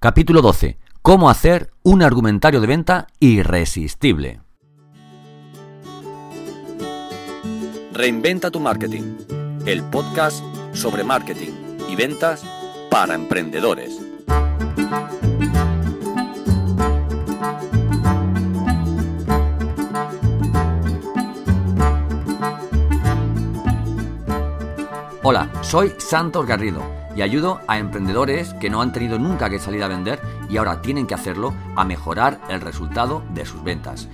Capítulo 12. Cómo hacer un argumentario de venta irresistible. Reinventa tu marketing. El podcast sobre marketing y ventas para emprendedores. Hola, soy Santos Garrido y ayudo a emprendedores que no han tenido nunca que salir a vender y ahora tienen que hacerlo a mejorar el resultado de sus ventas.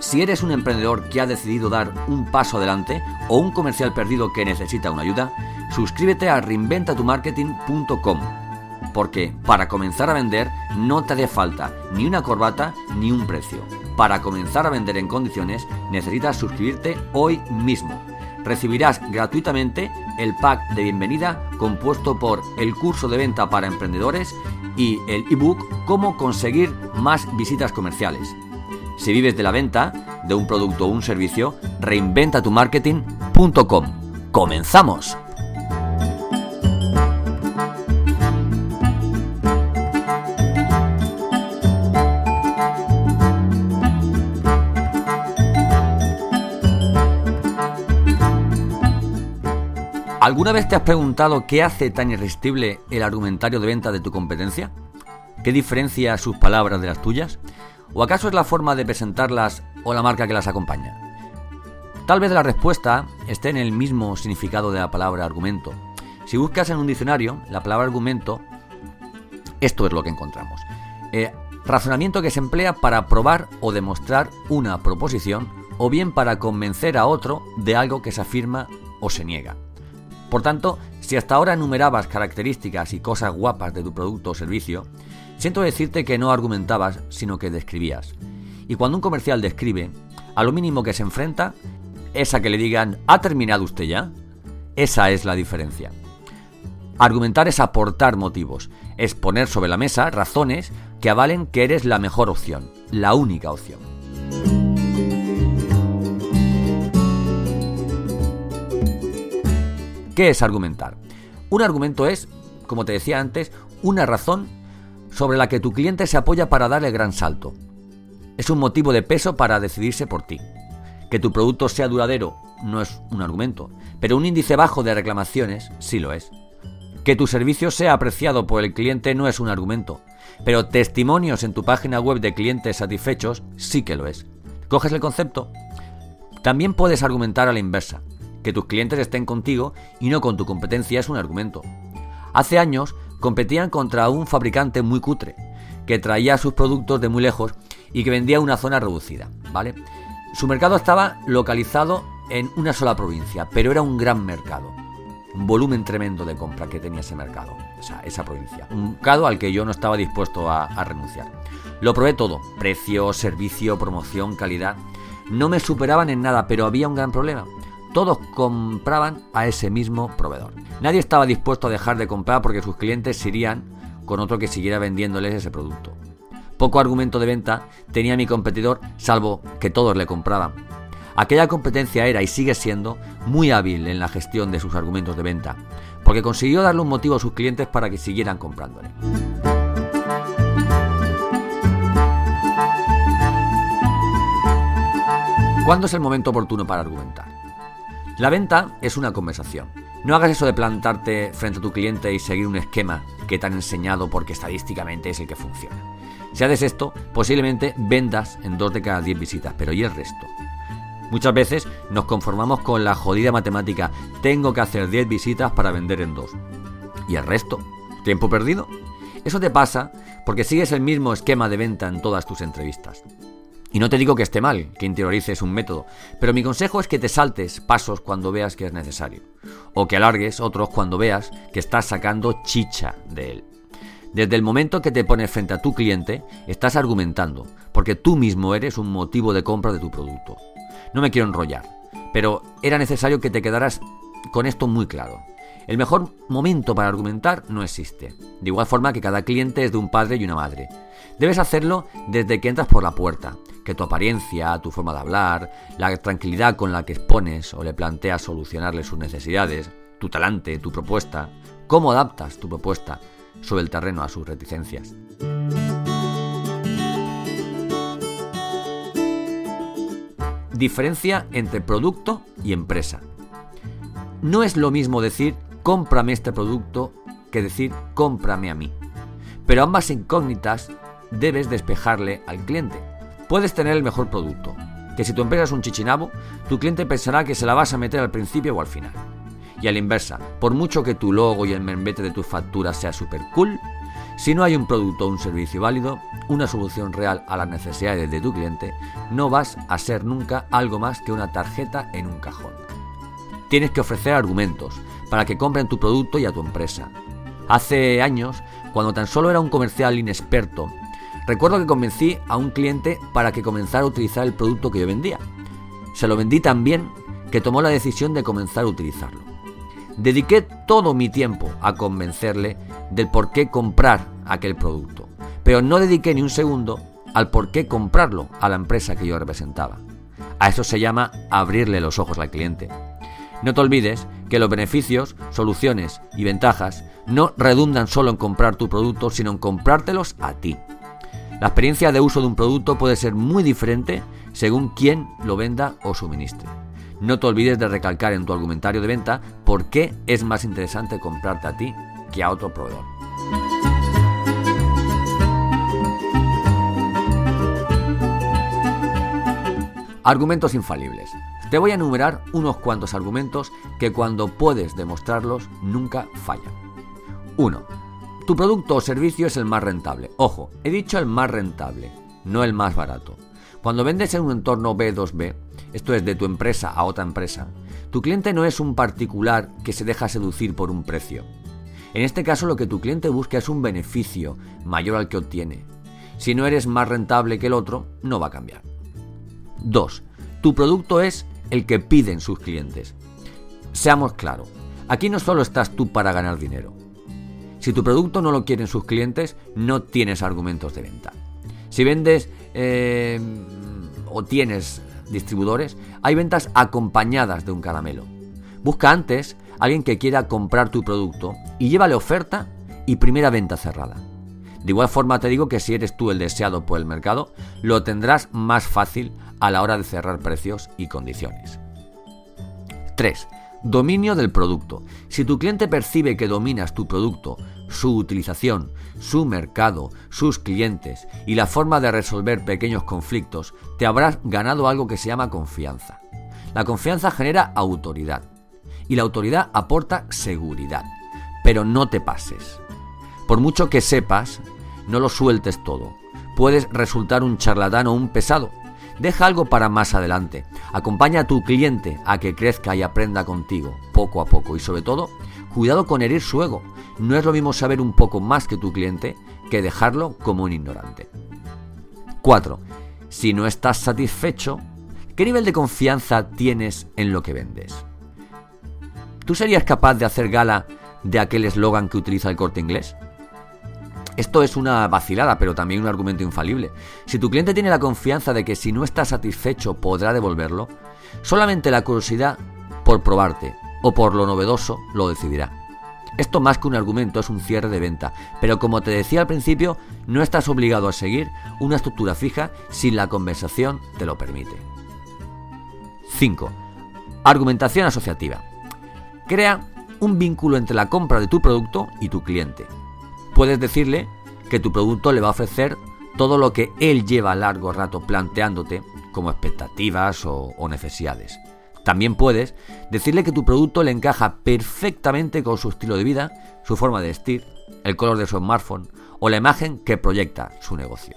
Si eres un emprendedor que ha decidido dar un paso adelante o un comercial perdido que necesita una ayuda, suscríbete a reinventatumarketing.com porque para comenzar a vender no te hace falta ni una corbata ni un precio. Para comenzar a vender en condiciones necesitas suscribirte hoy mismo recibirás gratuitamente el pack de bienvenida compuesto por el curso de venta para emprendedores y el ebook Cómo conseguir más visitas comerciales. Si vives de la venta de un producto o un servicio, reinventatumarketing.com. ¡Comenzamos! ¿Alguna vez te has preguntado qué hace tan irresistible el argumentario de venta de tu competencia? ¿Qué diferencia sus palabras de las tuyas? ¿O acaso es la forma de presentarlas o la marca que las acompaña? Tal vez la respuesta esté en el mismo significado de la palabra argumento. Si buscas en un diccionario la palabra argumento, esto es lo que encontramos. Eh, razonamiento que se emplea para probar o demostrar una proposición o bien para convencer a otro de algo que se afirma o se niega. Por tanto, si hasta ahora enumerabas características y cosas guapas de tu producto o servicio, siento decirte que no argumentabas, sino que describías. Y cuando un comercial describe, a lo mínimo que se enfrenta es a que le digan ¿ha terminado usted ya? Esa es la diferencia. Argumentar es aportar motivos, es poner sobre la mesa razones que avalen que eres la mejor opción, la única opción. ¿Qué es argumentar? Un argumento es, como te decía antes, una razón sobre la que tu cliente se apoya para dar el gran salto. Es un motivo de peso para decidirse por ti. Que tu producto sea duradero no es un argumento, pero un índice bajo de reclamaciones sí lo es. Que tu servicio sea apreciado por el cliente no es un argumento, pero testimonios en tu página web de clientes satisfechos sí que lo es. ¿Coges el concepto? También puedes argumentar a la inversa. Que tus clientes estén contigo y no con tu competencia es un argumento. Hace años competían contra un fabricante muy cutre, que traía sus productos de muy lejos y que vendía una zona reducida, ¿vale? Su mercado estaba localizado en una sola provincia, pero era un gran mercado. Un volumen tremendo de compra que tenía ese mercado, o sea, esa provincia. Un mercado al que yo no estaba dispuesto a, a renunciar. Lo probé todo, precio, servicio, promoción, calidad. No me superaban en nada, pero había un gran problema todos compraban a ese mismo proveedor. Nadie estaba dispuesto a dejar de comprar porque sus clientes irían con otro que siguiera vendiéndoles ese producto. Poco argumento de venta tenía mi competidor, salvo que todos le compraban. Aquella competencia era y sigue siendo muy hábil en la gestión de sus argumentos de venta, porque consiguió darle un motivo a sus clientes para que siguieran comprándole. ¿Cuándo es el momento oportuno para argumentar? La venta es una conversación. No hagas eso de plantarte frente a tu cliente y seguir un esquema que te han enseñado porque estadísticamente es el que funciona. Si haces esto, posiblemente vendas en dos de cada diez visitas, pero ¿y el resto? Muchas veces nos conformamos con la jodida matemática, tengo que hacer 10 visitas para vender en dos. ¿Y el resto? ¿Tiempo perdido? Eso te pasa porque sigues el mismo esquema de venta en todas tus entrevistas. Y no te digo que esté mal, que interiorices un método, pero mi consejo es que te saltes pasos cuando veas que es necesario, o que alargues otros cuando veas que estás sacando chicha de él. Desde el momento que te pones frente a tu cliente, estás argumentando, porque tú mismo eres un motivo de compra de tu producto. No me quiero enrollar, pero era necesario que te quedaras con esto muy claro. El mejor momento para argumentar no existe, de igual forma que cada cliente es de un padre y una madre. Debes hacerlo desde que entras por la puerta, que tu apariencia, tu forma de hablar, la tranquilidad con la que expones o le planteas solucionarle sus necesidades, tu talante, tu propuesta, cómo adaptas tu propuesta, sobre el terreno a sus reticencias. Diferencia entre producto y empresa. No es lo mismo decir cómprame este producto que decir cómprame a mí. Pero ambas incógnitas debes despejarle al cliente. Puedes tener el mejor producto, que si tu empresa es un chichinabo, tu cliente pensará que se la vas a meter al principio o al final. Y a la inversa, por mucho que tu logo y el membete de tu factura sea super cool, si no hay un producto o un servicio válido, una solución real a las necesidades de tu cliente, no vas a ser nunca algo más que una tarjeta en un cajón. Tienes que ofrecer argumentos para que compren tu producto y a tu empresa. Hace años, cuando tan solo era un comercial inexperto Recuerdo que convencí a un cliente para que comenzara a utilizar el producto que yo vendía. Se lo vendí tan bien que tomó la decisión de comenzar a utilizarlo. Dediqué todo mi tiempo a convencerle del por qué comprar aquel producto, pero no dediqué ni un segundo al por qué comprarlo a la empresa que yo representaba. A eso se llama abrirle los ojos al cliente. No te olvides que los beneficios, soluciones y ventajas no redundan solo en comprar tu producto, sino en comprártelos a ti. La experiencia de uso de un producto puede ser muy diferente según quién lo venda o suministre. No te olvides de recalcar en tu argumentario de venta por qué es más interesante comprarte a ti que a otro proveedor. Argumentos infalibles. Te voy a enumerar unos cuantos argumentos que cuando puedes demostrarlos nunca fallan. 1 tu producto o servicio es el más rentable. Ojo, he dicho el más rentable, no el más barato. Cuando vendes en un entorno B2B, esto es de tu empresa a otra empresa, tu cliente no es un particular que se deja seducir por un precio. En este caso lo que tu cliente busca es un beneficio mayor al que obtiene. Si no eres más rentable que el otro, no va a cambiar. 2. Tu producto es el que piden sus clientes. Seamos claros, aquí no solo estás tú para ganar dinero, si tu producto no lo quieren sus clientes, no tienes argumentos de venta. Si vendes eh, o tienes distribuidores, hay ventas acompañadas de un caramelo. Busca antes a alguien que quiera comprar tu producto y llévale oferta y primera venta cerrada. De igual forma te digo que si eres tú el deseado por el mercado, lo tendrás más fácil a la hora de cerrar precios y condiciones. 3. Dominio del producto. Si tu cliente percibe que dominas tu producto, su utilización, su mercado, sus clientes y la forma de resolver pequeños conflictos, te habrás ganado algo que se llama confianza. La confianza genera autoridad y la autoridad aporta seguridad. Pero no te pases. Por mucho que sepas, no lo sueltes todo. Puedes resultar un charlatán o un pesado Deja algo para más adelante. Acompaña a tu cliente a que crezca y aprenda contigo, poco a poco. Y sobre todo, cuidado con herir su ego. No es lo mismo saber un poco más que tu cliente que dejarlo como un ignorante. 4. Si no estás satisfecho, ¿qué nivel de confianza tienes en lo que vendes? ¿Tú serías capaz de hacer gala de aquel eslogan que utiliza el corte inglés? Esto es una vacilada, pero también un argumento infalible. Si tu cliente tiene la confianza de que si no está satisfecho podrá devolverlo, solamente la curiosidad por probarte o por lo novedoso lo decidirá. Esto más que un argumento es un cierre de venta, pero como te decía al principio, no estás obligado a seguir una estructura fija si la conversación te lo permite. 5. Argumentación asociativa. Crea un vínculo entre la compra de tu producto y tu cliente. Puedes decirle que tu producto le va a ofrecer todo lo que él lleva largo rato planteándote como expectativas o, necesidades. También puedes decirle que tu producto le encaja perfectamente con su estilo de vida, su forma de vestir, el color de su smartphone o la imagen que proyecta su negocio.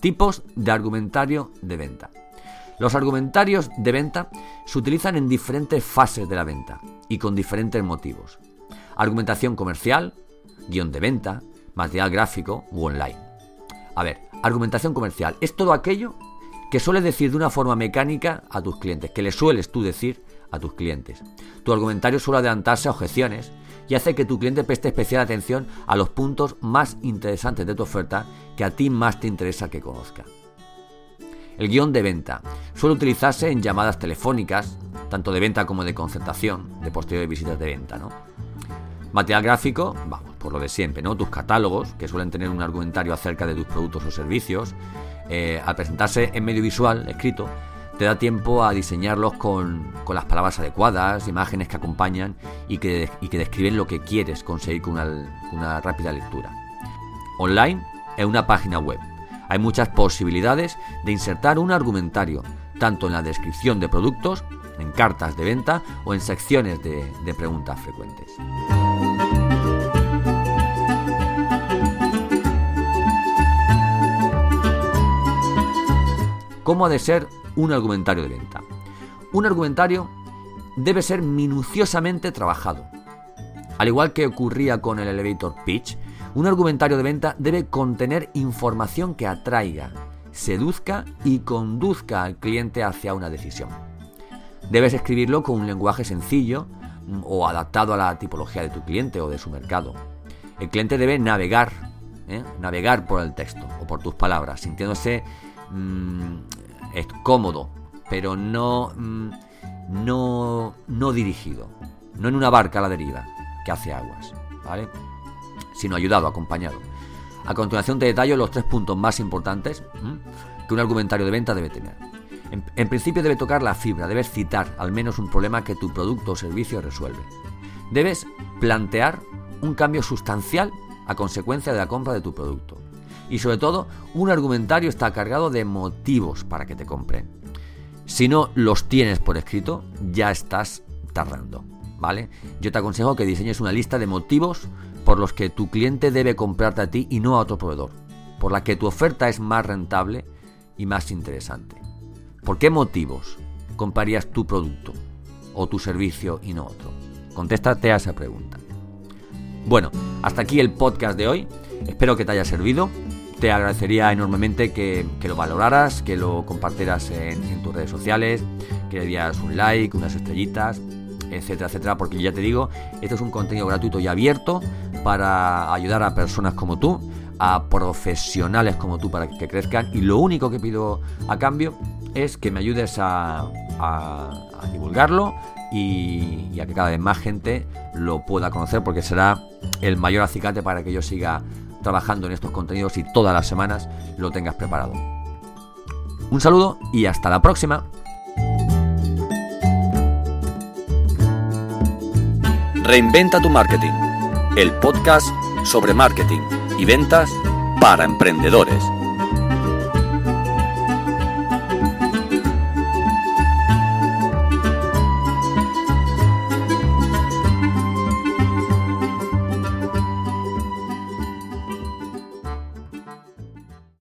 Tipos de argumentario de venta. Los argumentarios de venta se utilizan en diferentes fases de la venta y con diferentes motivos. Argumentación comercial, guion de venta, material gráfico u online. A ver, argumentación comercial es todo aquello que sueles decir de una forma mecánica a tus clientes, que le sueles tú decir a tus clientes. Tu argumentario suele adelantarse a objeciones y hace que tu cliente preste especial atención a los puntos más interesantes de tu oferta que a ti más te interesa que conozca. El guion de venta suele utilizarse en llamadas telefónicas, tanto de venta como de concertación, de posteriores visitas de venta, ¿no? Material gráfico, vamos, por lo de siempre, ¿no? Tus catálogos, que suelen tener un argumentario acerca de tus productos o servicios. Eh, al presentarse en medio visual, escrito, te da tiempo a diseñarlos con, las palabras adecuadas, imágenes que acompañan y que, que describen lo que quieres conseguir con una rápida lectura. Online es una página web hay muchas posibilidades de insertar un argumentario, tanto en la descripción de productos, en cartas de venta o en secciones de, preguntas frecuentes. ¿Cómo ha de ser un argumentario de venta? Un argumentario debe ser minuciosamente trabajado. Al igual que ocurría con el elevator pitch, un argumentario de venta debe contener información que atraiga, seduzca y conduzca al cliente hacia una decisión. Debes escribirlo con un lenguaje sencillo mm, o adaptado a la tipología de tu cliente o de su mercado. El cliente debe navegar, ¿eh? navegar por el texto o por tus palabras, sintiéndose mm, cómodo, pero no, mm, no, no dirigido, no en una barca a la deriva que hace aguas. ¿vale? Sino ayudado, acompañado. A continuación te detallo los tres puntos más importantes que un argumentario de venta debe tener. En, principio debe tocar la fibra, debes citar al menos un problema que tu producto o servicio resuelve. Debes plantear un cambio sustancial a consecuencia de la compra de tu producto. Y sobre todo, un argumentario está cargado de motivos para que te compren. Si no los tienes por escrito, ya estás tardando, ¿vale? Yo te aconsejo que diseñes una lista de motivos por los que tu cliente debe comprarte a ti y no a otro proveedor, por la que tu oferta es más rentable y más interesante. ¿Por qué motivos comprarías tu producto o tu servicio y no otro? Contéstate a esa pregunta. Bueno, hasta aquí el podcast de hoy. Espero que te haya servido. Te agradecería enormemente que, lo valoraras, que lo compartieras en, en, tus redes sociales, que le dieras un like, unas estrellitas, etcétera, etcétera, porque ya te digo, esto es un contenido gratuito y abierto para ayudar a personas como tú, a profesionales como tú para que crezcan y lo único que pido a cambio es que me ayudes a, divulgarlo y, a que cada vez más gente lo pueda conocer porque será el mayor acicate para que yo siga trabajando en estos contenidos y todas las semanas lo tengas preparado. Un saludo y hasta la próxima. Reinventa tu marketing el podcast sobre marketing y ventas para emprendedores.